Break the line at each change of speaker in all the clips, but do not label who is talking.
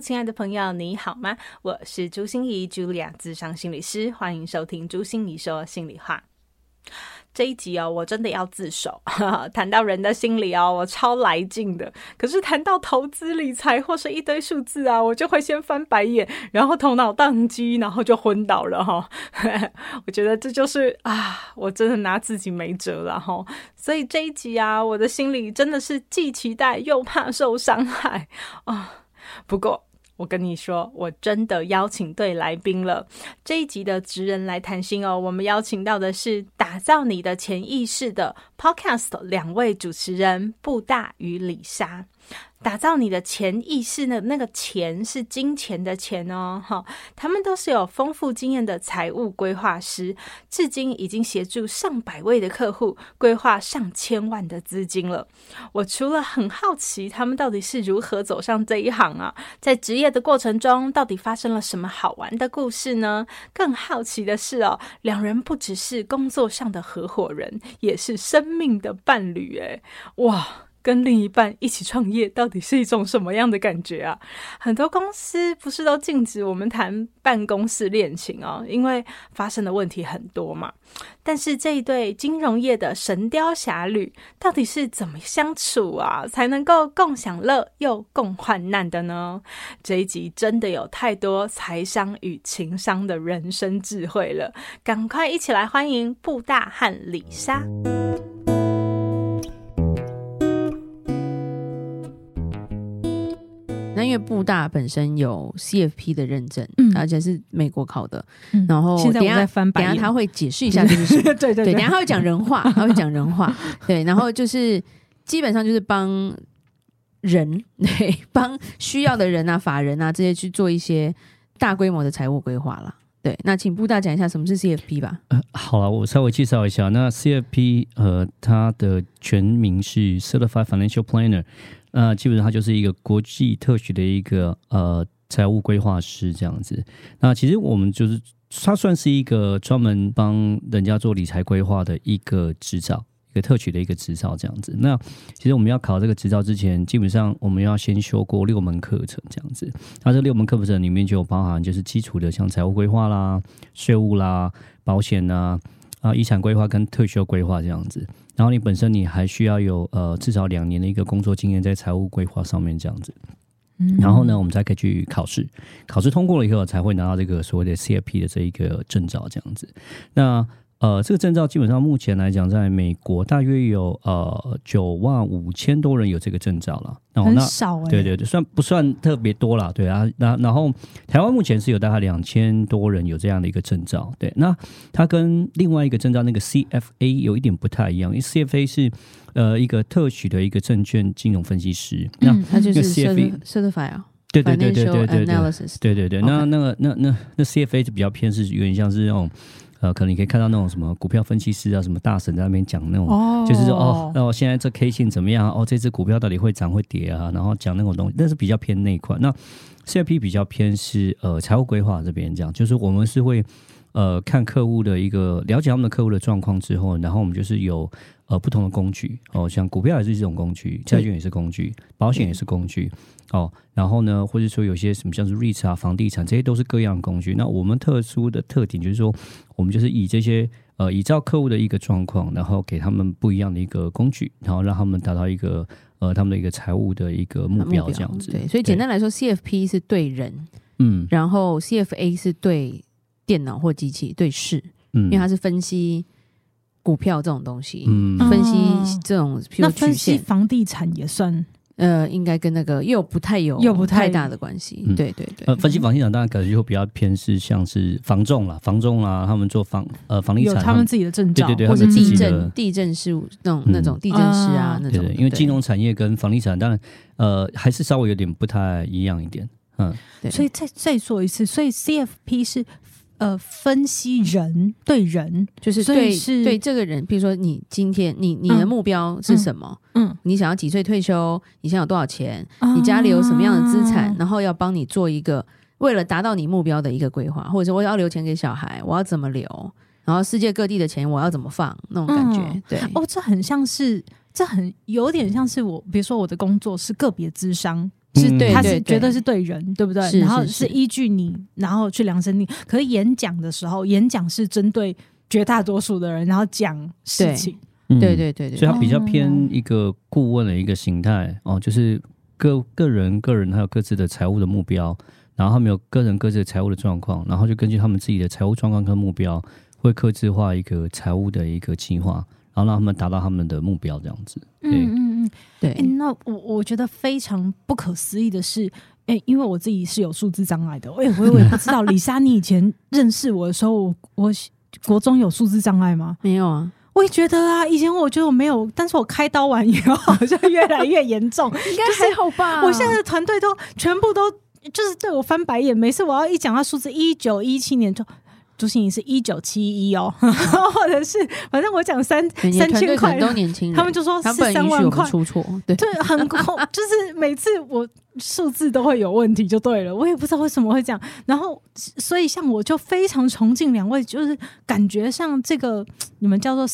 亲爱的朋友，你好吗？我是朱心仪，Julia，咨商心理师，欢迎收听朱心仪说心里话。这一集哦，我真的要自首。谈到人的心理哦，我超来劲的。可是谈到投资理财或是一堆数字啊，我就会先翻白眼，然后头脑宕机，然后就昏倒了哈。我觉得这就是啊，我真的拿自己没辙了哈。所以这一集啊，我的心里真的是既期待又怕受伤害啊。不过，我跟你说，我真的邀请对来宾了。这一集的职人来谈心哦，我们邀请到的是打造你的潜意识的 Podcast 两位主持人布大与李莎。打造你的潜意识的那个钱是金钱的钱哦，哈，他们都是有丰富经验的财务规划师，至今已经协助上百位的客户规划上千万的资金了。我除了很好奇他们到底是如何走上这一行啊，在职业的过程中到底发生了什么好玩的故事呢？更好奇的是哦，两人不只是工作上的合伙人，也是生命的伴侣，诶，哇！跟另一半一起创业，到底是一种什么样的感觉啊？很多公司不是都禁止我们谈办公室恋情哦，因为发生的问题很多嘛。但是这一对金融业的神雕侠侣，到底是怎么相处啊，才能够共享乐又共患难的呢？这一集真的有太多财商与情商的人生智慧了，赶快一起来欢迎布大和李莎。
那因为布大本身有 CFP 的认证，
嗯，
而且是美国考的，嗯、然后
现在我在翻白眼，
等下他会解释一下这是什么，对对对，对，等下他会讲人话，他会讲人话，对，然后就是基本上就是帮人，对，帮需要的人啊、法人啊这些去做一些大规模的财务规划啦。对，那请布大讲一下什么是 CFP 吧。
呃，好了，我稍微介绍一下，那 CFP 呃，它的全名是 Certified Financial Planner。那基本上他就是一个国际特许的一个呃财务规划师这样子。那其实我们就是他算是一个专门帮人家做理财规划的一个执照，一个特许的一个执照这样子。那其实我们要考这个执照之前，基本上我们要先修过六门课程这样子。那这六门课程里面就有包含就是基础的像财务规划啦、税务啦、保险呐。啊，遗产规划跟退休规划这样子，然后你本身你还需要有呃至少两年的一个工作经验在财务规划上面这样子，嗯，然后呢，我们才可以去考试，考试通过了以后才会拿到这个所谓的 CFP 的这一个证照这样子，那。呃，这个证照基本上目前来讲，在美国大约有呃九万五千多人有这个证照了。然后那
很少哎、欸，
对对对，算不算特别多了？对啊，那然后台湾目前是有大概两千多人有这样的一个证照。对，那它跟另外一个证照那个 CFA 有一点不太一样，因为 CFA 是呃一个特许的一个证券金融分析师。
嗯，它就是 CFA Certified 啊。
对对对对对对对对对对
对。
那那个那那那 CFA 就比较偏是有点像是那种。呃，可能你可以看到那种什么股票分析师啊，什么大神在那边讲那种，oh. 就是说哦，那我现在这 K 线怎么样？哦，这只股票到底会涨会跌啊？然后讲那种东西，那是比较偏那一块。那 CIP 比较偏是呃财务规划这边讲，就是我们是会呃看客户的一个了解他们的客户的状况之后，然后我们就是有。呃，不同的工具哦，像股票也是一种工具，债券也是工具，保险也是工具哦。然后呢，或者说有些什么像是 REITs 啊、房地产，这些都是各样的工具。那我们特殊的特点就是说，我们就是以这些呃，依照客户的一个状况，然后给他们不一样的一个工具，然后让他们达到一个呃他们的一个财务的一个目标这样子。
对，所以简单来说，CFP 是对人，嗯，然后 CFA 是对电脑或机器，对事，嗯，因为它是分析。股票这种东西，嗯，分析这种，
那分析房地产也算，
呃，应该跟那个又不太有，又不太大的关系。对对对，
呃，分析房地产当然可能就比较偏是像是房仲啦，房仲啊，他们做房呃房地产，
他们自己的证照，
对对对，
或者地震地震事务那种那种地震师啊那种。
因为金融产业跟房地产当然呃还是稍微有点不太一样一点。嗯，
对。所以再再说一次，所以 CFP 是。呃分析人对人，
就是对是对这个人，比如说你今天你你的目标是什么？嗯，嗯你想要几岁退休？你想有多少钱？嗯、你家里有什么样的资产？然后要帮你做一个为了达到你目标的一个规划，或者说我要留钱给小孩，我要怎么留？然后世界各地的钱我要怎么放？那种感觉，嗯、对
哦，这很像是，这很有点像是我，比如说我的工作是个别智商，嗯、是对，他是绝对是对人，对不对？是是是然后是依据你，然后去量身定。可是演讲的时候，演讲是针对绝大多数的人，然后讲事情，
对对对对，对，
所以他比较偏一个顾问的一个形态哦，就是个个人个人还有各自的财务的目标，然后他们有个人各自的财务的状况，然后就根据他们自己的财务状况跟目标。会客制化一个财务的一个计划，然后让他们达到他们的目标，这样子。嗯嗯
嗯，对。欸、那我我觉得非常不可思议的是，哎、欸，因为我自己是有数字障碍的，我也我 也不知道，李莎，你以前认识我的时候，我，我国中有数字障碍吗？
没有啊。
我也觉得啊，以前我觉得我没有，但是我开刀完以后好像越来越严重，
应该还好吧？
我现在的团队都全部都就是对我翻白眼，每次我要一讲到数字一九一七年就。朱心怡是一九七一哦，或者是反正我讲三三千块，
都年轻人，
他们就说是三万块
出错，对，
对，很恐，就是每次我数字都会有问题，就对了，我也不知道为什么会这样。然后，所以像我就非常崇敬两位，就是感觉像这个你们叫做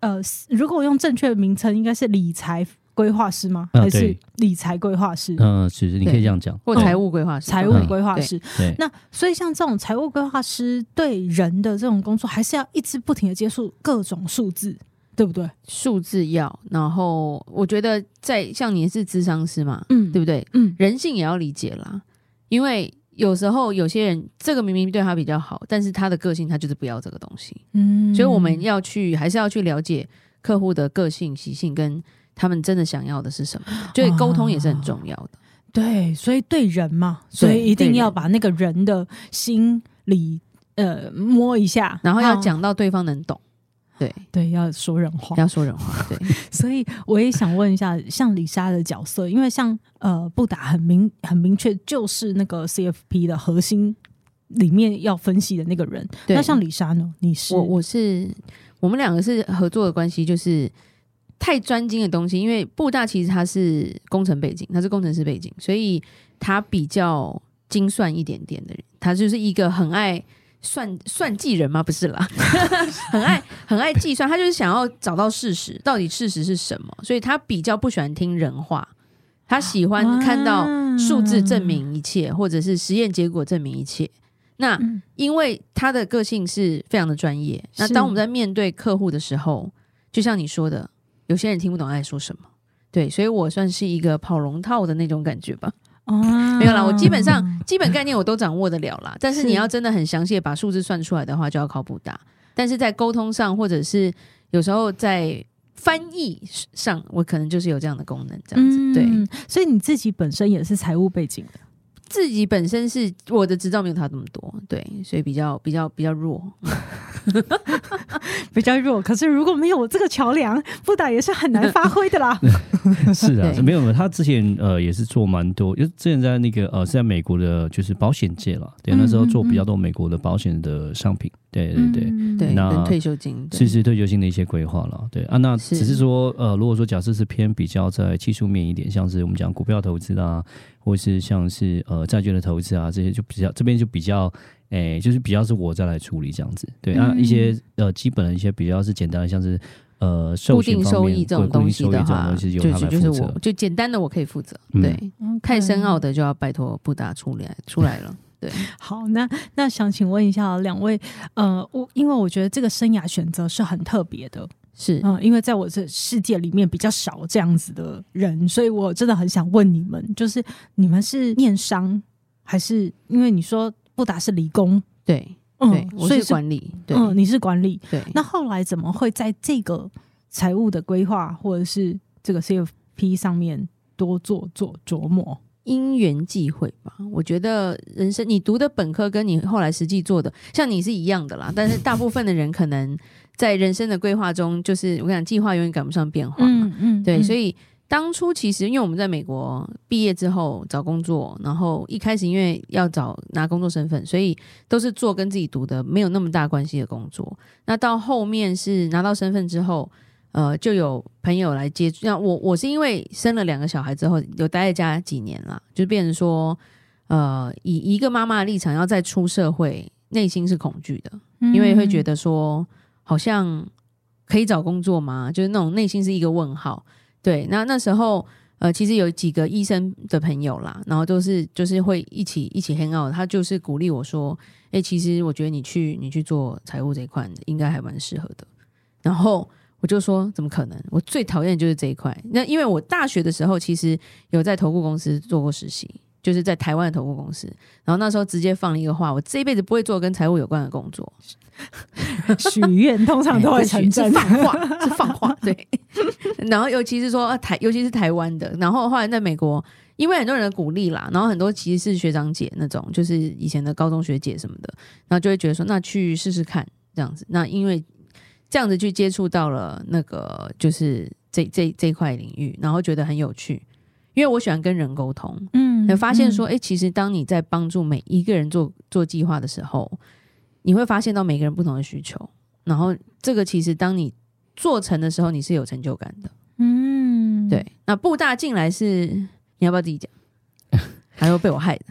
呃，如果我用正确的名称，应该是理财。规划师吗？还是理财规划师？
嗯，其实你可以这样讲，
或财务规划师、
财务规划师。那所以像这种财务规划师对人的这种工作，还是要一直不停的接触各种数字，对不对？
数字要，然后我觉得在像你是智商师嘛，嗯，对不对？嗯，人性也要理解啦，因为有时候有些人这个明明对他比较好，但是他的个性他就是不要这个东西，嗯，所以我们要去还是要去了解客户的个性习性跟。他们真的想要的是什么？所以沟通也是很重要的。
对，所以对人嘛，所以一定要把那个人的心理呃摸一下，
然后要讲到对方能懂。对
对，要说人话，
要说人话。对，
所以我也想问一下，像李莎的角色，因为像呃布达很明很明确，就是那个 CFP 的核心里面要分析的那个人。对，那像李莎呢？你是
我，我是我们两个是合作的关系，就是。太专精的东西，因为布大其实他是工程背景，他是工程师背景，所以他比较精算一点点的人，他就是一个很爱算 算计人吗？不是啦，很爱很爱计算，他就是想要找到事实，到底事实是什么，所以他比较不喜欢听人话，他喜欢看到数字证明一切，或者是实验结果证明一切。那因为他的个性是非常的专业，那当我们在面对客户的时候，就像你说的。有些人听不懂他在说什么，对，所以我算是一个跑龙套的那种感觉吧。哦，没有啦，我基本上基本概念我都掌握得了啦。但是你要真的很详细的把数字算出来的话，就要靠布大。但是在沟通上，或者是有时候在翻译上，我可能就是有这样的功能，这样子。对，
嗯，所以你自己本身也是财务背景的。
自己本身是我的执照没有他这么多，对，所以比较比较比较弱，
比较弱。可是如果没有这个桥梁，布达也是很难发挥的啦。
是啊，没有没有，他之前呃也是做蛮多，因为之前在那个呃是在美国的，就是保险界了，对，那时候做比较多美国的保险的商品，对对对，
嗯、对，那退休金，
其实退休金的一些规划了，对啊，那只是说呃，如果说假设是偏比较在技术面一点，像是我们讲股票投资啊。或是像是呃债券的投资啊，这些就比较这边就比较诶、欸，就是比较是我再来处理这样子。对、嗯、啊，一些呃基本的一些比较是简单的，像是呃
固定收益这种东西的话，
就是就是我
就简单的我可以负责。对，嗯、太深奥的就要拜托布达出来出来了。对，
好，那那想请问一下两位，呃，我因为我觉得这个生涯选择是很特别的。
是，
嗯，因为在我这世界里面比较少这样子的人，所以我真的很想问你们，就是你们是念商，还是因为你说布达是理工？
对，嗯，对，我是管理，对，
嗯，你是管理，
对。
那后来怎么会在这个财务的规划或者是这个 CFP 上面多做做琢磨？
因缘际会吧，我觉得人生你读的本科跟你后来实际做的，像你是一样的啦，但是大部分的人可能。在人生的规划中，就是我跟你讲，计划永远赶不上变化嘛。嗯嗯，对，所以当初其实因为我们在美国毕业之后找工作，然后一开始因为要找拿工作身份，所以都是做跟自己读的没有那么大关系的工作。那到后面是拿到身份之后，呃，就有朋友来接触。那我我是因为生了两个小孩之后，有待在家几年了，就变成说，呃，以一个妈妈的立场要再出社会，内心是恐惧的，因为会觉得说好像可以找工作吗？就是那种内心是一个问号。对，那那时候呃，其实有几个医生的朋友啦，然后都是就是会一起一起 hang out，他就是鼓励我说，哎，其实我觉得你去你去做财务这一块应该还蛮适合的。然后我就说，怎么可能？我最讨厌的就是这一块。那因为我大学的时候其实有在投顾公司做过实习，就是在台湾的投顾公司，然后那时候直接放了一个话，我这一辈子不会做跟财务有关的工作。
许愿通常都会成真，
放话是放话，对。然后尤其是说台，尤其是台湾的。然后后来在美国，因为很多人的鼓励啦，然后很多其实是学长姐那种，就是以前的高中学姐什么的，然后就会觉得说，那去试试看这样子。那因为这样子去接触到了那个，就是这这这块领域，然后觉得很有趣，因为我喜欢跟人沟通，嗯，发现说，哎、嗯，其实当你在帮助每一个人做做计划的时候。你会发现到每个人不同的需求，然后这个其实当你做成的时候，你是有成就感的。嗯，对。那布大进来是你要不要自己讲？还会被我害的。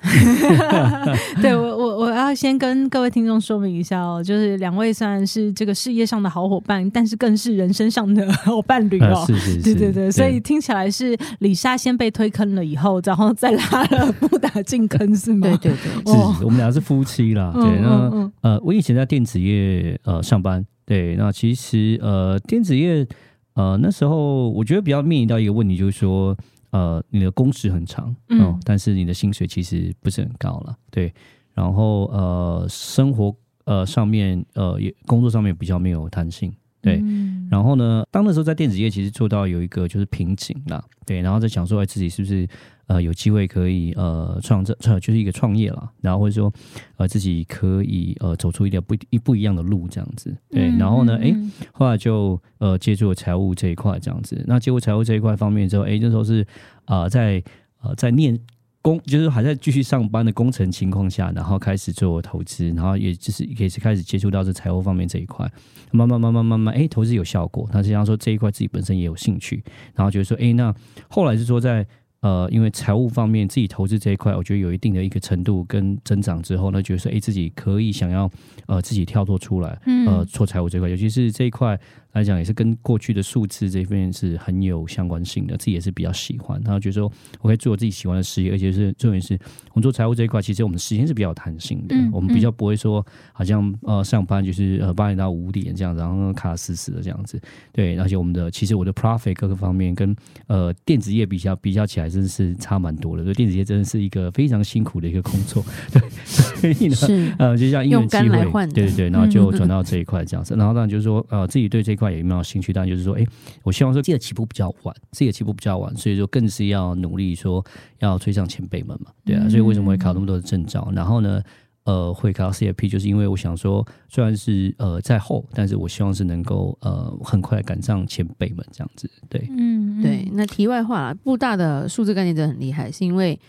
对我，我我要先跟各位听众说明一下哦，就是两位虽然是这个事业上的好伙伴，但是更是人生上的好伴侣哦。
是是是，
对对对，所以听起来是李莎先被推坑了以后，然后再拉了布大进坑，是吗？
对对对，
是我们俩是夫妻啦。对，那呃，我以前在电子业呃上班，对，那其实呃电子业呃那时候我觉得比较面临到一个问题，就是说。呃，你的工时很长，嗯、哦，但是你的薪水其实不是很高了，对。然后呃，生活呃上面呃也工作上面比较没有弹性，对。嗯、然后呢，当那时候在电子业其实做到有一个就是瓶颈啦，对。然后在想说，哎，自己是不是？呃，有机会可以呃创造，就是一个创业啦，然后或者说呃自己可以呃走出一点不一不一样的路这样子，对，嗯、然后呢，哎、嗯，后来就呃接触了财务这一块这样子，那接触财务这一块方面之后，哎，那时候是啊、呃、在呃在念工，就是还在继续上班的工程情况下，然后开始做投资，然后也就是也是开始接触到这财务方面这一块，慢慢慢慢慢慢，哎，投资有效果，那实际上说这一块自己本身也有兴趣，然后觉得说，哎，那后来是说在。呃，因为财务方面自己投资这一块，我觉得有一定的一个程度跟增长之后呢，觉得说，哎，自己可以想要呃自己跳脱出来，呃，做财务这块，尤其是这一块。来讲也是跟过去的数字这方面是很有相关性的，自己也是比较喜欢。然后觉得说我可以做我自己喜欢的事业，而且是重点是，我们做财务这一块，其实我们时间是比较有弹性的，嗯、我们比较不会说好像呃上班就是呃八点到五点这样子，然后卡死死的这样子。对，而且我们的其实我的 profit 各个方面跟呃电子业比较比较起来，真的是差蛮多的。所以电子业真的是一个非常辛苦的一个工作。对，所以呢，是呃就像因缘机会，对对对，然后就转到这一块这样子。然后当然就是说呃自己对这块有没有兴趣，但就是说，哎，我希望说，自己的起步比较晚，自己的起步比较晚，所以说更是要努力说要追上前辈们嘛，对啊，所以为什么会考那么多的证照？然后呢，呃，会考 CFP，就是因为我想说，虽然是呃在后，但是我希望是能够呃很快赶上前辈们这样子，对，
嗯，对。那题外话啦，布大的数字概念真的很厉害，是因为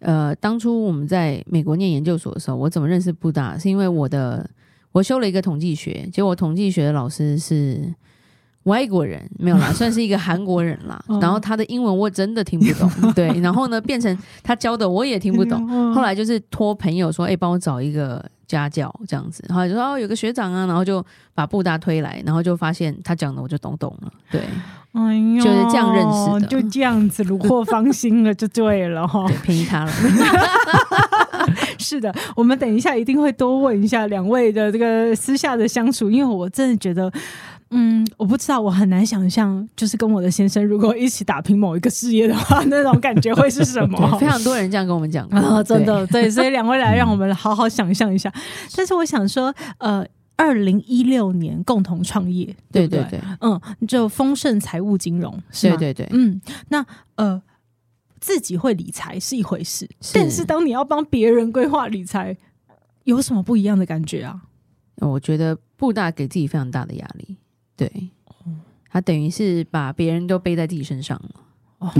呃，当初我们在美国念研究所的时候，我怎么认识布大？是因为我的我修了一个统计学，结果统计学的老师是。外国人没有啦，算是一个韩国人啦。然后他的英文我真的听不懂，对。然后呢，变成他教的我也听不懂。后来就是托朋友说：“哎，帮我找一个家教这样子。”然后就说：“哦，有个学长啊。”然后就把布大推来，然后就发现他讲的我就懂懂了。对，哎呦，就是这样认识的，
就这样子虏获芳心了，就对了哈，
便宜他了。
是的，我们等一下一定会多问一下两位的这个私下的相处，因为我真的觉得。嗯，我不知道，我很难想象，就是跟我的先生如果一起打拼某一个事业的话，那种感觉会是什么？
非常多人这样跟我们讲
啊，真的对，所以两位来让我们好好想象一下。但是我想说，呃，二零一六年共同创业，对对对，嗯，就丰盛财务金融？对对对，嗯，那呃，自己会理财是一回事，但是当你要帮别人规划理财，有什么不一样的感觉啊？
我觉得布大给自己非常大的压力。对，他等于是把别人都背在自己身上了。
哦，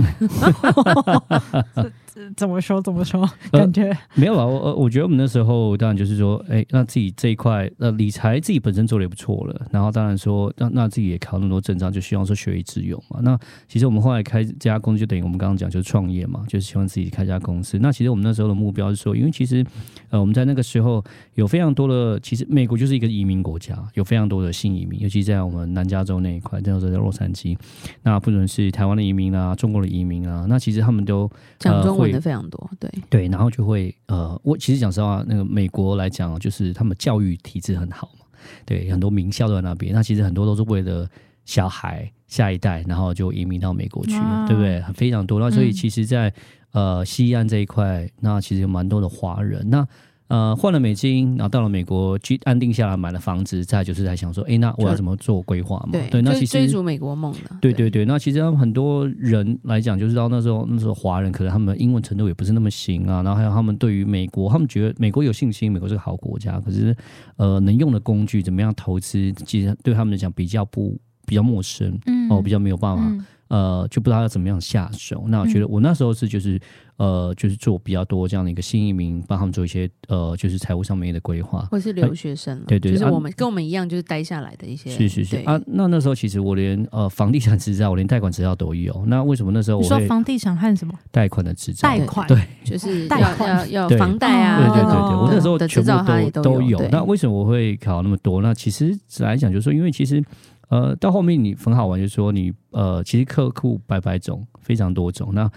怎么说？怎么说？感觉、呃、
没有啊？我我觉得我们那时候当然就是说，哎，那自己这一块呃理财自己本身做的也不错了。然后当然说，那那自己也考那么多证照，就希望说学以致用嘛。那其实我们后来开这家公司，就等于我们刚刚讲就是创业嘛，就是希望自己开家公司。那其实我们那时候的目标是说，因为其实呃我们在那个时候有非常多的，其实美国就是一个移民国家，有非常多的新移民，尤其在我们南加州那一块，那时候在洛杉矶，那不论是台湾的移民啊，中国的移民啊，那其实他们都
讲中文的非常多，对
对，然后就会呃，我其实讲实话，那个美国来讲，就是他们教育体制很好嘛，对，很多名校都在那边，那其实很多都是为了小孩下一代，然后就移民到美国去，对不对？非常多，那所以其实在，呃西岸这一块，那其实有蛮多的华人，那。呃，换了美金，然后到了美国，居安定下来，买了房子，再就是在想说，哎，那我要怎么做规划嘛？
对，
对，那其实
追逐美国梦的。
对对对，那其实很多人来讲，就是到那时候那时候华人可能他们英文程度也不是那么行啊，然后还有他们对于美国，他们觉得美国有信心，美国是个好国家，可是呃，能用的工具怎么样投资，其实对他们来讲比较不比较陌生，嗯，哦，比较没有办法，嗯、呃，就不知道要怎么样下手。那我觉得我那时候是就是。呃，就是做比较多这样的一个新移民，帮他们做一些呃，就是财务上面的规划，
或是留学生，对对，就是我们、啊、跟我们一样，就是待下来的一些，
是是是啊。那那时候其实我连呃房地产执照，我连贷款执照都有。那为什么那时候我
说房地产和什么
贷款的执照？
贷款
对，
就是要要要房贷啊，
对对对对，我那时候全部都都有。
对
那为什么我会考那么多？那其实来讲，就是说，因为其实呃，到后面你很好玩，就是说你呃，其实客户百百种，非常多种。那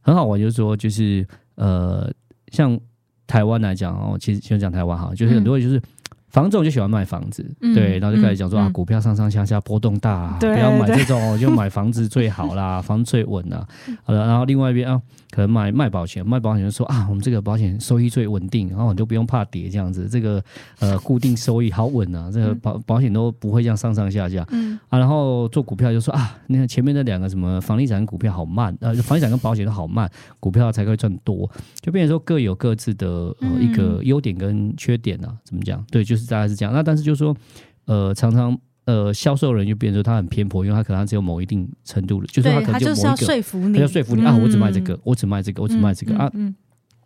很好玩，就是说就是。呃，像台湾来讲哦，其实先讲台湾哈，就是很多就是。嗯房总就喜欢卖房子，嗯、对，然后就开始讲说、嗯、啊，股票上上下下波动大，啊，不要买这种，就买房子最好啦，房子最稳啦。好了，然后另外一边啊，可能买卖保险，卖保险就说啊，我们这个保险收益最稳定，然后你就不用怕跌这样子，这个呃固定收益好稳啊，这个保保险都不会这样上上下下。嗯啊，然后做股票就说啊，你看前面那两个什么房地产股票好慢，呃，房地产跟保险都好慢，股票才会赚多，就变成说各有各自的呃一个优点跟缺点啊，怎么讲？对，就是。大概是这样，那但是就是说，呃，常常呃，销售人就变成说他很偏颇，因为他可能只有某一定程度的，就是他可能就某一个，他
要说服你，
他要说服你、嗯、啊，我只卖这个，我只卖这个，我只卖这个、嗯、啊。
嗯、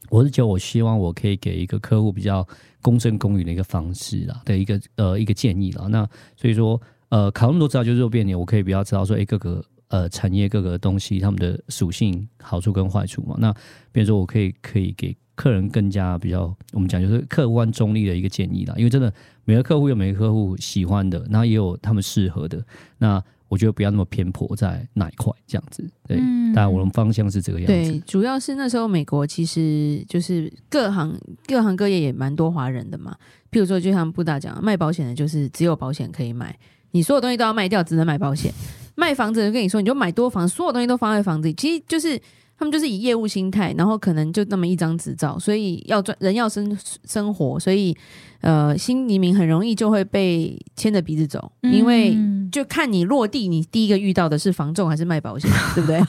我是觉得我希望我可以给一个客户比较公正公允的一个方式啦的一个呃一个建议啦。那所以说呃，考那么多资料就是变脸，我可以比较知道说，哎，各个呃产业各个东西他们的属性好处跟坏处嘛。那比如说我可以可以给。客人更加比较，我们讲就是客观中立的一个建议啦。因为真的每个客户有每个客户喜欢的，然后也有他们适合的。那我觉得不要那么偏颇在哪一块这样子。对，当然、嗯、我们方向是这个样子。
对，主要是那时候美国其实就是各行各行各业也蛮多华人的嘛。譬如说，就像布大讲，卖保险的就是只有保险可以买，你所有东西都要卖掉，只能买保险。卖房子的跟你说，你就买多房，所有东西都放在房子里，其实就是。他们就是以业务心态，然后可能就那么一张执照，所以要赚人要生生活，所以呃新移民很容易就会被牵着鼻子走，因为就看你落地，你第一个遇到的是房仲还是卖保险，对不对？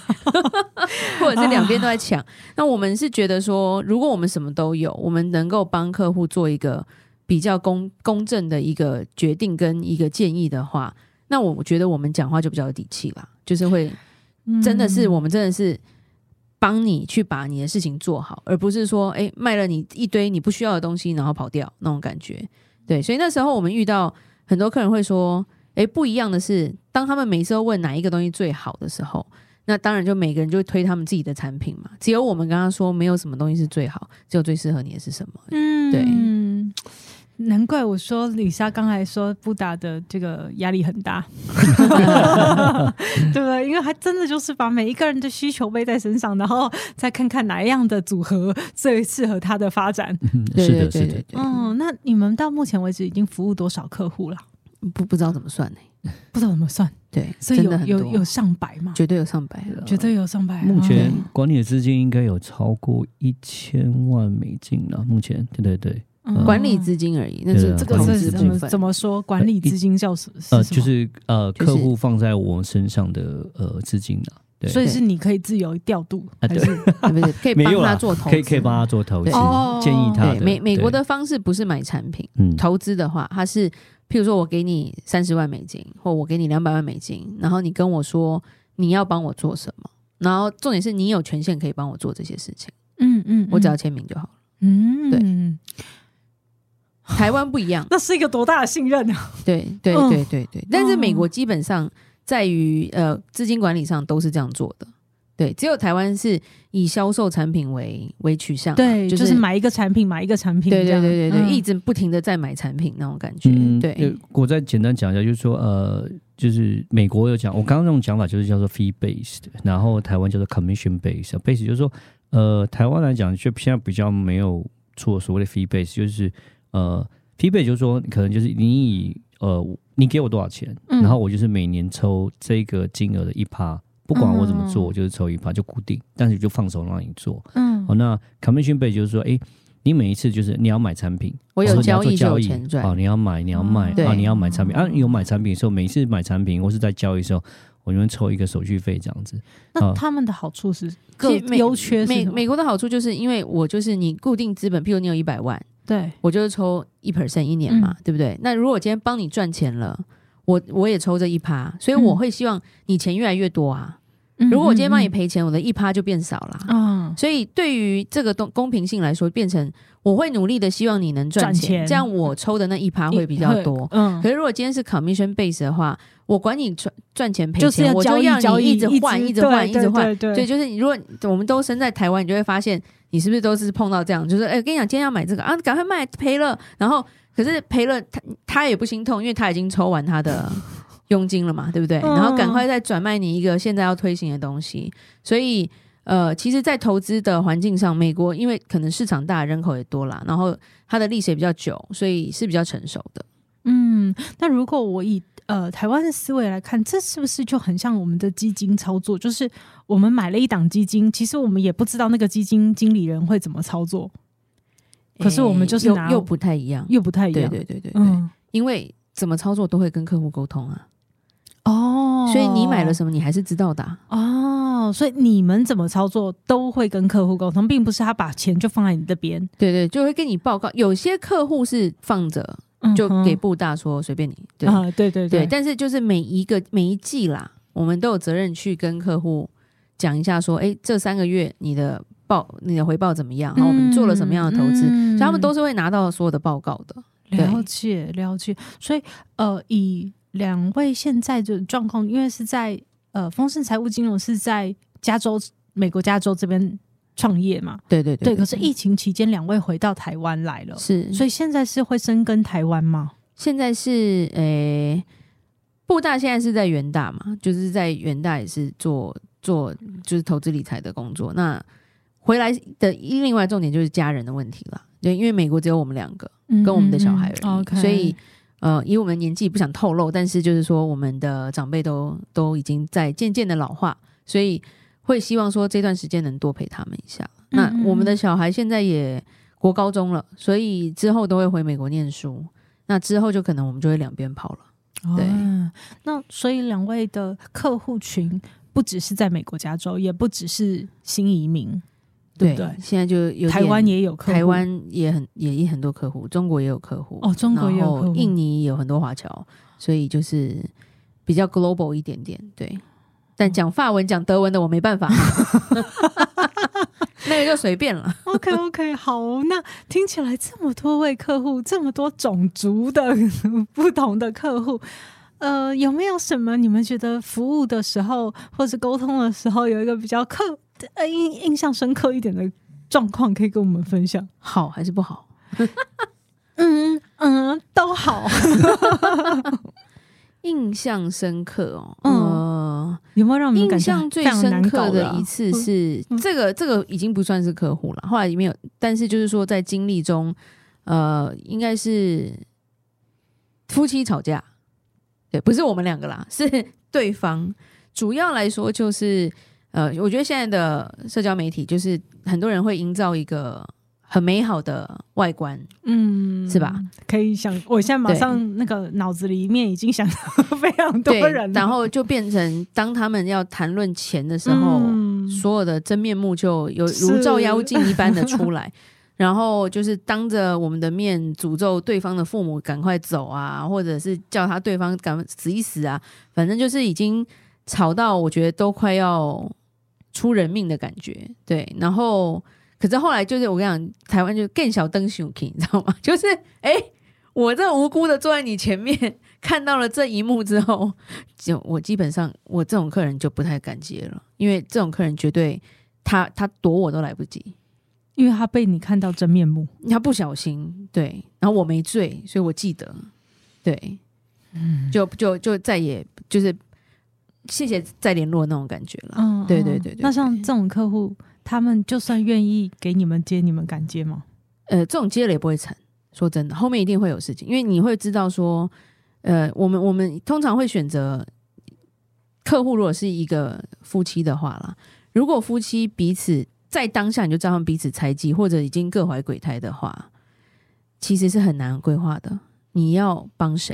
或者是两边都在抢。那我们是觉得说，如果我们什么都有，我们能够帮客户做一个比较公公正的一个决定跟一个建议的话，那我觉得我们讲话就比较有底气啦，就是会真的是我们真的是。帮你去把你的事情做好，而不是说，哎，卖了你一堆你不需要的东西，然后跑掉那种感觉。对，所以那时候我们遇到很多客人会说，哎，不一样的是，当他们每次都问哪一个东西最好的时候，那当然就每个人就会推他们自己的产品嘛。只有我们跟他说，没有什么东西是最好，只有最适合你的是什么。嗯，对。
难怪我说李莎刚才说布达的这个压力很大，对 不对？因为他真的就是把每一个人的需求背在身上，然后再看看哪一样的组合最适合他的发展。
是的，是的。
嗯，那你们到目前为止已经服务多少客户了？
不不知道怎么算呢？
不知道怎么算？
对，
所以有有有上百吗？
绝对有上百，
绝对有上百。
目前管理的资金应该有超过一千万美金了。目前，对对对。
管理资金而已，那是这个是
怎么怎么说？管理资金叫什么？呃，
就是呃，客户放在我们身上的呃资金啊，对，
所以是你可以自由调度啊，对，
不是可以帮他做投资，
可以可以帮他做投资，建议他。
美美国的方式不是买产品，投资的话，他是譬如说我给你三十万美金，或我给你两百万美金，然后你跟我说你要帮我做什么，然后重点是你有权限可以帮我做这些事情。
嗯嗯，嗯，
我只要签名就好了。
嗯，
对。台湾不一样，
那是一个多大的信任啊！
对对对对对，但是美国基本上在于呃资金管理上都是这样做的。对，只有台湾是以销售产品为为取向，
对，就是买一个产品买一个产品，
对对对对对，一直不停的在买产品那种感觉。对，
我再简单讲一下，就是说呃，就是美国有讲，我刚刚那种讲法就是叫做 fee based，然后台湾叫做 commission based。base 就是说呃，台湾来讲就现在比较没有做所谓的 fee based，就是。呃，匹配就是说，可能就是你以呃，你给我多少钱，嗯、然后我就是每年抽这个金额的一趴，不管我怎么做，我、就是抽一趴就固定，但是就放手让你做。嗯，好，那 commission base 就是说，哎，你每一次就是你要买产品，
我有交易
交易，
哦，
你要买，你要卖，啊，你要买产品啊，有买产品的时候，每一次买产品或是在交易的时候，我就会抽一个手续费这样子。
那他们的好处是各优缺是
美美国的好处就是因为我就是你固定资本，譬如你有一百万。
对，
我就是抽一 percent 一年嘛，嗯、对不对？那如果今天帮你赚钱了，我我也抽这一趴，所以我会希望你钱越来越多啊。嗯、如果我今天帮你赔钱，我的一趴就变少了。嗯，所以对于这个公公平性来说，变成我会努力的希望你能赚钱，这样我抽的那一趴会比较多。嗯，可是如果今天是 commission base 的话，我管你赚赚钱赔钱，我就要你一直换，一直换，一直换。对，就是如果我们都生在台湾，你就会发现。你是不是都是碰到这样？就是哎，跟你讲，今天要买这个啊，赶快卖赔了。然后可是赔了，他他也不心痛，因为他已经抽完他的佣金了嘛，对不对？然后赶快再转卖你一个现在要推行的东西。所以呃，其实，在投资的环境上，美国因为可能市场大，人口也多啦，然后它的历史也比较久，所以是比较成熟的。
嗯，那如果我以呃，台湾的思维来看，这是不是就很像我们的基金操作？就是我们买了一档基金，其实我们也不知道那个基金经理人会怎么操作。可是我们就是拿
又，又不太一样，
又不太一样。对
对对对对，嗯，因为怎么操作都会跟客户沟通啊。哦，所以你买了什么，你还是知道的啊。
哦，所以你们怎么操作都会跟客户沟通，并不是他把钱就放在你这边。
对对，就会跟你报告。有些客户是放着。就给布大说随便你，对、
啊、对对对，
对，但是就是每一个每一季啦，我们都有责任去跟客户讲一下，说，哎，这三个月你的报你的回报怎么样？然后我们做了什么样的投资？嗯嗯、所以他们都是会拿到所有的报告的。
了解了解，所以呃，以两位现在的状况，因为是在呃丰盛财务金融是在加州，美国加州这边。创业嘛，
对对对，
对。可是疫情期间，两位回到台湾来了，
是，
所以现在是会深耕台湾吗？
现在是，诶、欸，布大现在是在元大嘛，就是在元大也是做做就是投资理财的工作。那回来的另外重点就是家人的问题了，对，因为美国只有我们两个跟我们的小孩而已，嗯嗯 okay、所以呃，以我们年纪不想透露，但是就是说我们的长辈都都已经在渐渐的老化，所以。会希望说这段时间能多陪他们一下。那我们的小孩现在也国高中了，所以之后都会回美国念书。那之后就可能我们就会两边跑了。对，
哦，那所以两位的客户群不只是在美国加州，也不只是新移民，对不对？
现在就有
台湾也有客户，
台湾也很也也很多客户，中国也有客户
哦，中国也有客户，
印尼也有很多华侨，所以就是比较 global 一点点，对。但讲法文、讲德文的我没办法，那个就随便了。
OK OK，好，那听起来这么多位客户，这么多种族的不同的客户，呃，有没有什么你们觉得服务的时候，或是沟通的时候，有一个比较刻呃印印象深刻一点的状况，可以跟我们分享？
好还是不好？
嗯嗯，都好。
印象深刻哦，嗯，
有没有让你
印象最深刻的一次是这个？这个已经不算是客户了，后来没有，但是就是说在经历中，呃，应该是夫妻吵架，对，不是我们两个啦，是对方。主要来说就是，呃，我觉得现在的社交媒体就是很多人会营造一个。很美好的外观，嗯，是吧？
可以想，我现在马上那个脑子里面已经想到非常多人，
然后就变成当他们要谈论钱的时候，嗯、所有的真面目就有如照妖镜一般的出来，然后就是当着我们的面诅咒对方的父母赶快走啊，或者是叫他对方赶死一死啊，反正就是已经吵到我觉得都快要。出人命的感觉。对，然后可是后来就是我跟你讲，台湾就更小灯熊 king，你知道吗？就是哎，我这无辜的坐在你前面，看到了这一幕之后，就我基本上我这种客人就不太敢接了，因为这种客人绝对他他躲我都来不及。
因为他被你看到真面目，
他不小心对，然后我没醉，所以我记得，对，嗯，就就就再也就是谢谢再联络那种感觉了，嗯，对对对对。
那像这种客户，他们就算愿意给你们接，你们敢接吗？
呃，这种接了也不会成，说真的，后面一定会有事情，因为你会知道说，呃，我们我们通常会选择客户，如果是一个夫妻的话啦，如果夫妻彼此。在当下你就知道他们彼此猜忌，或者已经各怀鬼胎的话，其实是很难规划的。你要帮谁？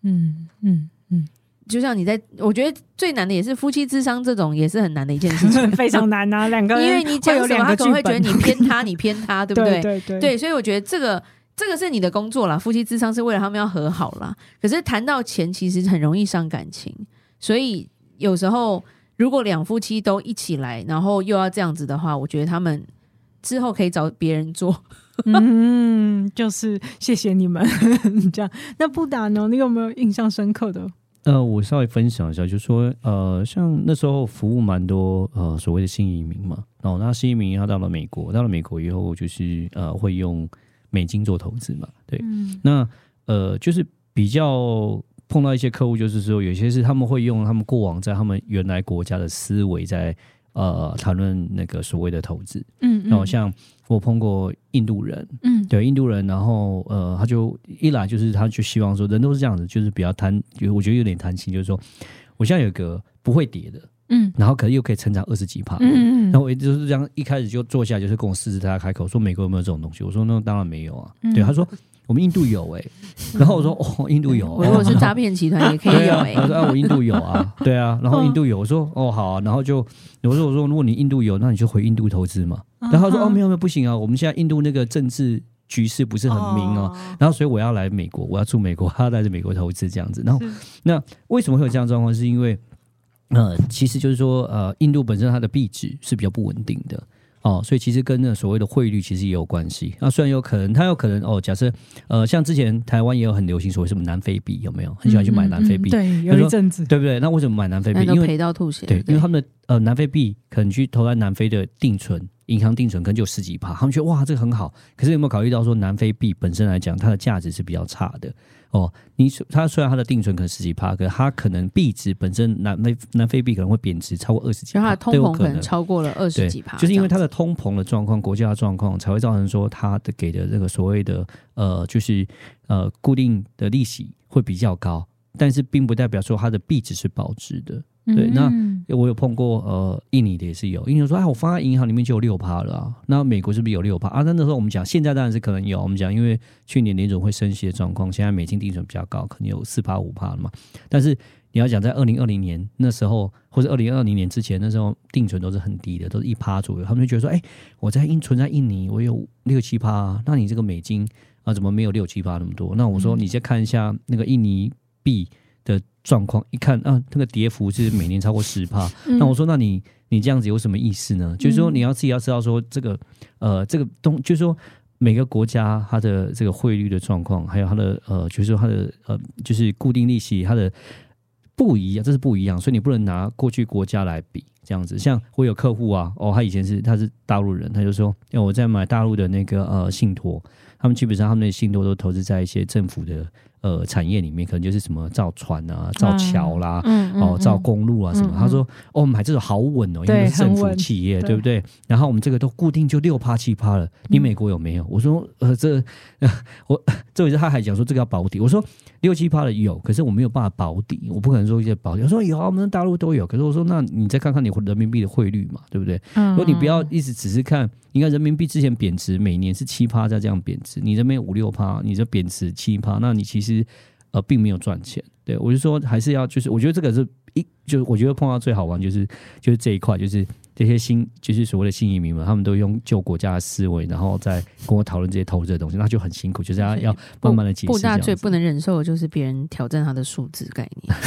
嗯嗯嗯，
就像你在，我觉得最难的也是夫妻智商这种，也是很难的一件事情，
非常难啊。两个人，
因为你讲什么，他可能会觉得你偏他，你偏他，对不对？
对对对，
对，所以我觉得这个这个是你的工作啦。夫妻智商是为了他们要和好啦。可是谈到钱，其实很容易伤感情，所以有时候。如果两夫妻都一起来，然后又要这样子的话，我觉得他们之后可以找别人做。
嗯，就是谢谢你们 这样。那布达呢？你有没有印象深刻的？
呃，我稍微分享一下，就是说呃，像那时候服务蛮多呃所谓的新移民嘛。哦，那新移民他到了美国，到了美国以后，就是呃会用美金做投资嘛。对，嗯、那呃就是比较。碰到一些客户，就是说有些是他们会用他们过往在他们原来国家的思维在呃谈论那个所谓的投资，嗯，然后像我碰过印度人，嗯，对印度人，然后呃他就一来就是他就希望说人都是这样子，就是比较贪，就我觉得有点贪心，就是说我现在有个不会叠的，嗯，然后可是又可以成长二十几趴，嗯嗯，然后我就是这样一开始就坐下来就是跟我狮子大家开口说美国有没有这种东西，我说那当然没有啊，对他说。我们印度有哎、欸，然后我说哦，印度有。
我如果是诈骗集团 也可以有哎、欸。
我说啊，我印度有啊，对啊，然后印度有，我说哦好啊，然后就我说我说如果你印度有，那你就回印度投资嘛。然后他说哦没有没有不行啊，我们现在印度那个政治局势不是很明哦，然后所以我要来美国，我要住美国，他要来美国投资这样子。然后那为什么会有这样状况？是因为呃，其实就是说呃，印度本身它的币值是比较不稳定的。哦，所以其实跟那所谓的汇率其实也有关系。那虽然有可能，它有可能哦，假设呃，像之前台湾也有很流行所谓什么南非币，有没有？很喜欢去买南非币，
嗯嗯、对，有一阵子，
对不对？那为什么买南非币？因为
赔到吐血。
对，因为他们的呃南非币可能去投在南非的定存。银行定存可能就十几趴，他们觉得哇，这个很好。可是有没有考虑到说南非币本身来讲，它的价值是比较差的哦？你它虽然它的定存可能十几趴，可是它可能币值本身南非南非币可能会贬值超过二十几就，
它的通膨可能超过了二十几趴，
就是因为它的通膨的状况、国家的状况，才会造成说它的给的这个所谓的呃，就是呃固定的利息会比较高，但是并不代表说它的币值是保值的。对，那我有碰过，呃，印尼的也是有。印尼说，哎，我放在银行里面就有六趴了啊。那美国是不是有六趴啊？那那时候我们讲，现在当然是可能有。我们讲，因为去年联总会升息的状况，现在美金定存比较高，可能有四趴五趴了嘛。但是你要讲在二零二零年那时候，或者二零二零年之前，那时候定存都是很低的，都是一趴左右。他们就觉得说，哎，我在印存在印尼，我有六七趴，那你这个美金啊，怎么没有六七趴那么多？那我说，你再看一下那个印尼币。的状况一看啊，那个跌幅是每年超过 十帕。那我说，那你你这样子有什么意思呢？嗯、就是说你要自己要知道说这个呃这个东，就是说每个国家它的这个汇率的状况，还有它的呃，就是说它的呃，就是固定利息它的不一样，这是不一样，所以你不能拿过去国家来比这样子。像我有客户啊，哦，他以前是他是大陆人，他就说，因为我在买大陆的那个呃信托，他们基本上他们的信托都投资在一些政府的。呃，产业里面可能就是什么造船啊、造桥啦，嗯嗯、哦，造公路啊什么。他说：“哦，买这种好稳哦，因为是政府企业，对，对不对？然后我们这个都固定就六趴七趴了。你美国有没有？”我说：“呃，这 我 这回是他还讲说这个要保底。”我说：“六七趴的有，可是我没有办法保底，我不可能说一些保底。”我说：“有啊，我们大陆都有。”可是我说：“那你再看看你人民币的汇率嘛，对不对？嗯、如果你不要一直只是看。”你看人民币之前贬值，每年是七趴在这样贬值，你这边五六趴，你这贬值七趴，那你其实呃并没有赚钱。对我就说还是要就是，我觉得这个是一就是我觉得碰到最好玩就是就是这一块，就是这些新就是所谓的新移民们，他们都用旧国家的思维，然后再跟我讨论这些投资的东西，那就很辛苦，就是要要慢慢的解释。
布大最不能忍受的就是别人挑战他的数字概念。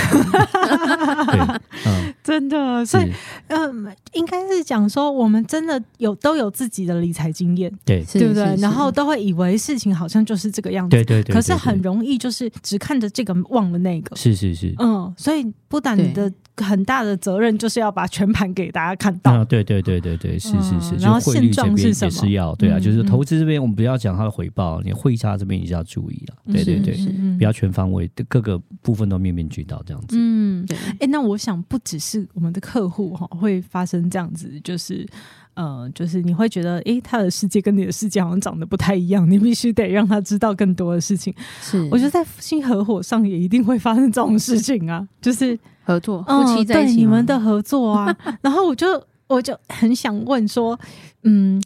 对，嗯。
真的，所以，嗯，应该是讲说，我们真的有都有自己的理财经验，
对，
对不对？然后都会以为事情好像就是这个样子，
对对对。
可是很容易就是只看着这个忘了那个，
是是是，
嗯。所以不但你的很大的责任就是要把全盘给大家看到，
对对对对对，是是是。
然后现状是什么？
是要对啊，就是投资这边我们不要讲它的回报，你汇差这边也是要注意啊，对对对，不要全方位，各个部分都面面俱到这样子。
嗯，哎，那我想不只是我们的客户哈会发生这样子，就是呃，就是你会觉得，哎，他的世界跟你的世界好像长得不太一样，你必须得让他知道更多的事情。
是，
我觉得在夫妻合伙上也一定会发生这种事情啊，就是
合作夫妻在一起，
对你们的合作啊。然后我就我就很想问说，嗯，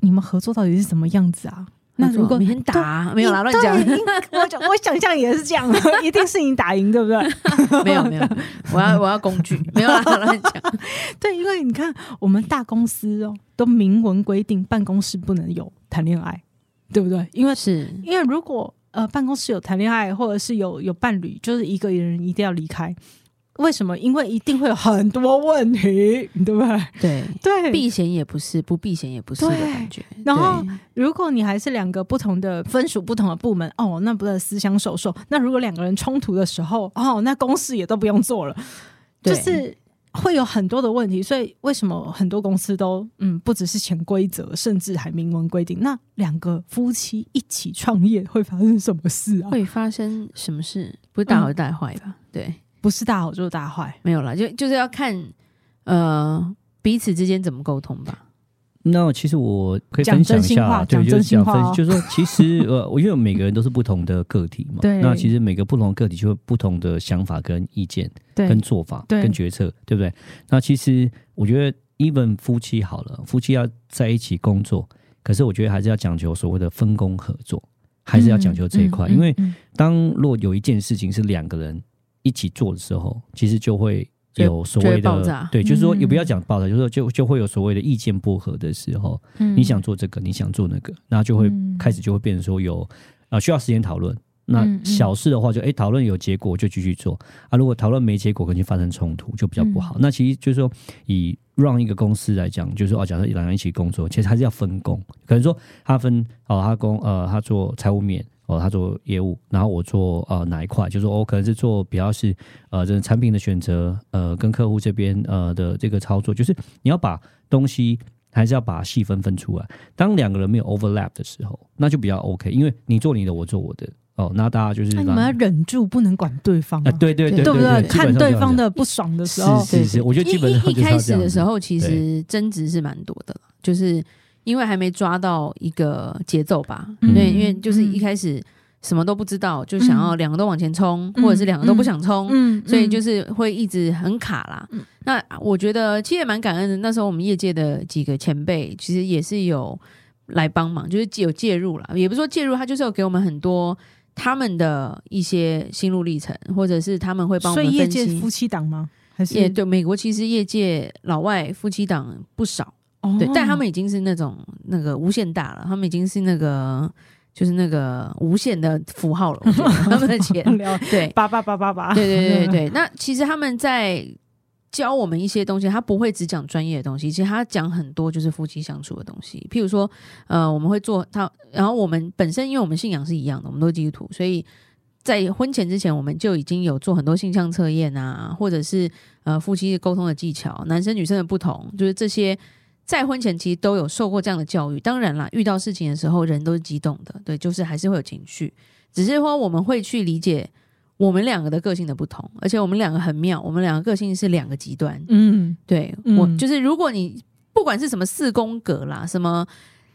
你们合作到底是什么样子啊？那如果
每天打没有啦，乱讲。
我我想象也是这样，一定是你打赢，对不对？
没有没有，我要我要工具，没有啦，乱讲。
对，因为你看，我们大公司哦，都明文规定办公室不能有谈恋爱，对不对？因为
是
因为如果呃办公室有谈恋爱，或者是有有伴侣，就是一个人一定要离开。为什么？因为一定会有很多问题，对不对？
对
对，
避嫌也不是，不避嫌也不是的感觉。
然后，如果你还是两个不同的分属不同的部门，哦，那不是私相授受。那如果两个人冲突的时候，哦，那公事也都不用做了，就是会有很多的问题。所以，为什么很多公司都嗯，不只是潜规则，甚至还明文规定？那两个夫妻一起创业会发生什么事啊？
会发生什么事？不是大好大坏吧？嗯、对。
不是大好就是大坏，
没有啦，就就是要看呃彼此之间怎么沟通吧。
那其实我可以分享一下，对，就是讲分，就是说，其实呃，我因为每个人都是不同的个体嘛，对。那其实每个不同的个体就会不同的想法跟意见，跟做法，跟决策，对不对？那其实我觉得，even 夫妻好了，夫妻要在一起工作，可是我觉得还是要讲究所谓的分工合作，还是要讲究这一块，因为当若有一件事情是两个人。一起做的时候，其实就会有所谓的对，就是说也不要讲爆炸，就是说就就会有所谓的意见不合的时候。嗯，你想做这个，你想做那个，那就会开始就会变成说有啊、呃、需要时间讨论。那小事的话就哎讨论有结果就继续做啊，如果讨论没结果，可能就发生冲突就比较不好。那其实就是说以 run 一个公司来讲，就是说哦，假设两人一起工作，其实还是要分工。可能说他分哦，他工呃他做财务面。哦，他做业务，然后我做呃哪一块？就是我、哦、可能是做比较是呃这个产品的选择，呃跟客户这边呃的这个操作，就是你要把东西还是要把细分分出来。当两个人没有 overlap 的时候，那就比较 OK，因为你做你的，我做我的。哦，那大家就是那你们要
忍住不能管对方啊，
对对对，对不对？
看对方的不爽的时候，
是是是，我觉得基本上
一一开始的时候，其实争执是蛮多的，就是。因为还没抓到一个节奏吧，嗯、对，因为就是一开始什么都不知道，嗯、就想要两个都往前冲，嗯、或者是两个都不想冲，嗯、所以就是会一直很卡啦。嗯、那我觉得其实也蛮感恩的，那时候我们业界的几个前辈其实也是有来帮忙，就是有介入了，也不是说介入，他就是有给我们很多他们的一些心路历程，或者是他们会帮我们分析。
所以业界夫妻档吗？还是？
也对，美国其实业界老外夫妻档不少。哦、对，但他们已经是那种那个无限大了，他们已经是那个就是那个无限的符号了。他们的钱 对
八八八八八，
对对对对对。那其实他们在教我们一些东西，他不会只讲专业的东西，其实他讲很多就是夫妻相处的东西。譬如说，呃，我们会做他，然后我们本身因为我们信仰是一样的，我们都是基督徒，所以在婚前之前我们就已经有做很多性向测验啊，或者是呃夫妻沟通的技巧，男生女生的不同，就是这些。在婚前其实都有受过这样的教育，当然啦，遇到事情的时候人都是激动的，对，就是还是会有情绪，只是说我们会去理解我们两个的个性的不同，而且我们两个很妙，我们两个个性是两个极端，嗯，对，嗯、我就是如果你不管是什么四宫格啦，什么，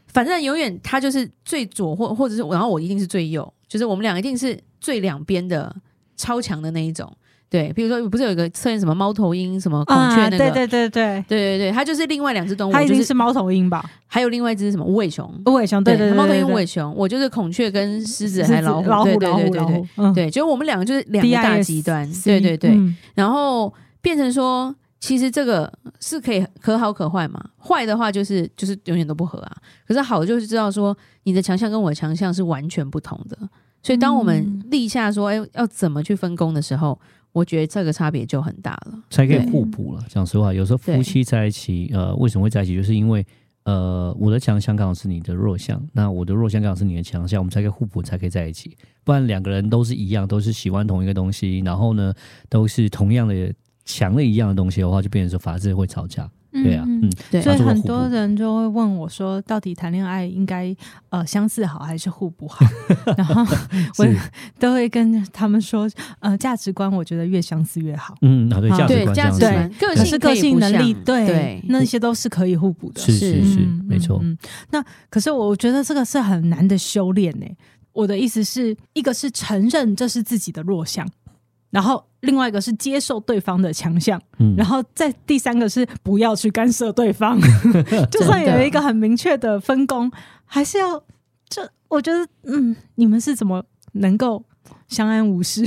反正永远他就是最左或或者是，然后我一定是最右，就是我们俩一定是最两边的超强的那一种。对，比如说不是有一个测验什么猫头鹰什么孔雀那个？对
对对对对对
对，它就是另外两只动物，
它一定是猫头鹰吧？
还有另外一只什么无尾熊？
无尾熊对对对，
猫头鹰无尾熊，我就是孔雀跟狮子还老虎，老虎对对对对对，就我们两个就是两个大极端，对对对，然后变成说，其实这个是可以可好可坏嘛？坏的话就是就是永远都不合啊，可是好就是知道说你的强项跟我的强项是完全不同的，所以当我们立下说，哎，要怎么去分工的时候。我觉得这个差别就很大了，
才可以互补了。讲实话，有时候夫妻在一起，呃，为什么会在一起？就是因为，呃，我的强项刚好是你的弱项，那我的弱项刚好是你的强项，我们才可以互补，才可以在一起。不然两个人都是一样，都是喜欢同一个东西，然后呢，都是同样的强的一样的东西的话，就变成说法治会吵架。对啊，嗯，
对，所以很多人就会问我说，到底谈恋爱应该呃相似好还是互补好？然后我都会跟他们说，呃，价值观我觉得越相似越好。
嗯，对，价值观，
价值观，
个性、个性能力，对，那些都是可以互补的。
是是是，没错。
那可是我觉得这个是很难的修炼呢。我的意思是一个是承认这是自己的弱项。然后另外一个是接受对方的强项，嗯，然后再第三个是不要去干涉对方，就算有一个很明确的分工，还是要这。我觉得，嗯，你们是怎么能够相安无事？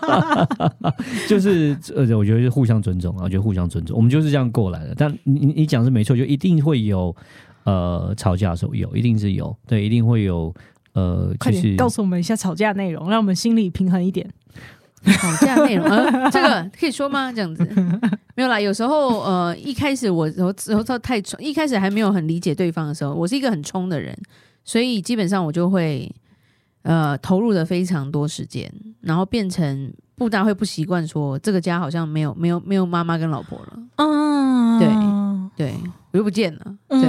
就是呃，我觉得是互相尊重啊，我觉得互相尊重，我们就是这样过来的。但你你讲是没错，就一定会有呃吵架的时候，有一定是有，对，一定会有呃，
快点告诉我们一下吵架内容，让我们心里平衡一点。
吵架内容，呃，这个可以说吗？这样子没有啦。有时候，呃，一开始我我我到太冲，一开始还没有很理解对方的时候，我是一个很冲的人，所以基本上我就会呃投入的非常多时间，然后变成不大会不习惯说这个家好像没有没有没有妈妈跟老婆了。嗯，对对，我又不见了，对，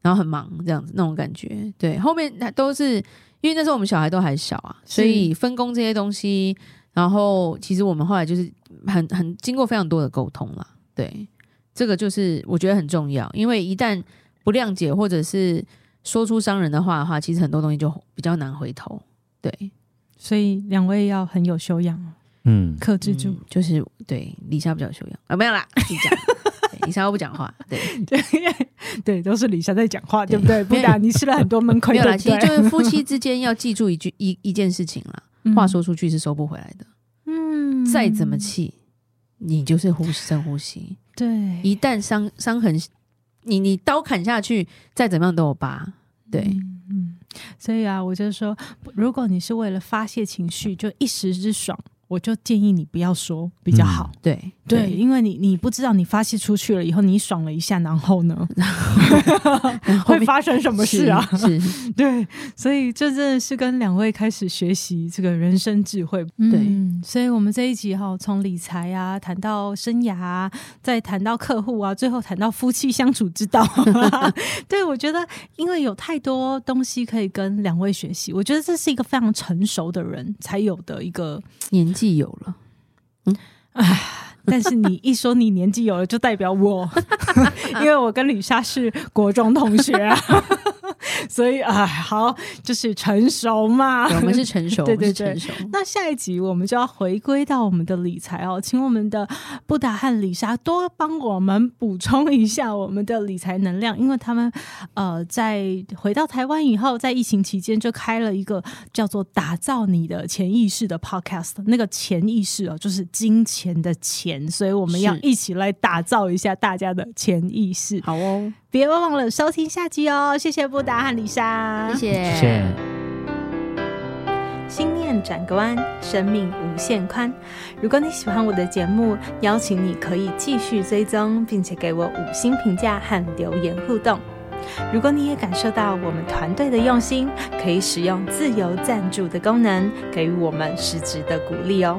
然后很忙这样子那种感觉。对，后面都是因为那时候我们小孩都还小啊，所以分工这些东西。然后，其实我们后来就是很很经过非常多的沟通了，对，这个就是我觉得很重要，因为一旦不谅解或者是说出伤人的话的话，其实很多东西就比较难回头，对，
所以两位要很有修养，
嗯，
克制住，
嗯、就是对李莎比较有修养。啊，没有啦，你讲，李莎又不讲话，对。
对 对，都是李莎在讲话，对不对？不然你吃了很多闷亏，
没有啦，其实就是夫妻之间要记住一句一一件事情啦。话说出去是收不回来的，嗯，再怎么气，你就是呼吸深呼吸，
对，
一旦伤伤痕，你你刀砍下去，再怎么样都有疤，对，嗯，
嗯，所以啊，我就说，如果你是为了发泄情绪，就一时之爽。我就建议你不要说比较好，
嗯、对
对，对，因为你你不知道你发泄出去了以后，你爽了一下，然后呢，会发生什么事啊？
是，是
对，所以这真的是跟两位开始学习这个人生智慧。
对，
嗯、所以我们这一集哈，从理财啊谈到生涯啊，再谈到客户啊，最后谈到夫妻相处之道。对，我觉得因为有太多东西可以跟两位学习，我觉得这是一个非常成熟的人才有的一个
年。既有了，嗯，
唉，但是你一说你年纪有了，就代表我，因为我跟吕莎是国中同学啊。所以啊，好，就是成熟嘛。
我们是成熟，
对对对。那下一集我们就要回归到我们的理财哦，请我们的布达和李莎多帮我们补充一下我们的理财能量，因为他们呃，在回到台湾以后，在疫情期间就开了一个叫做“打造你的潜意识”的 podcast。那个潜意识哦，就是金钱的钱，所以我们要一起来打造一下大家的潜意识。
好哦。
别忘了收听下集哦！谢谢布达和李莎，
谢谢。
谢谢。
心念转个弯，生命无限宽。如果你喜欢我的节目，邀请你可以继续追踪，并且给我五星评价和留言互动。如果你也感受到我们团队的用心，可以使用自由赞助的功能，给予我们实质的鼓励哦。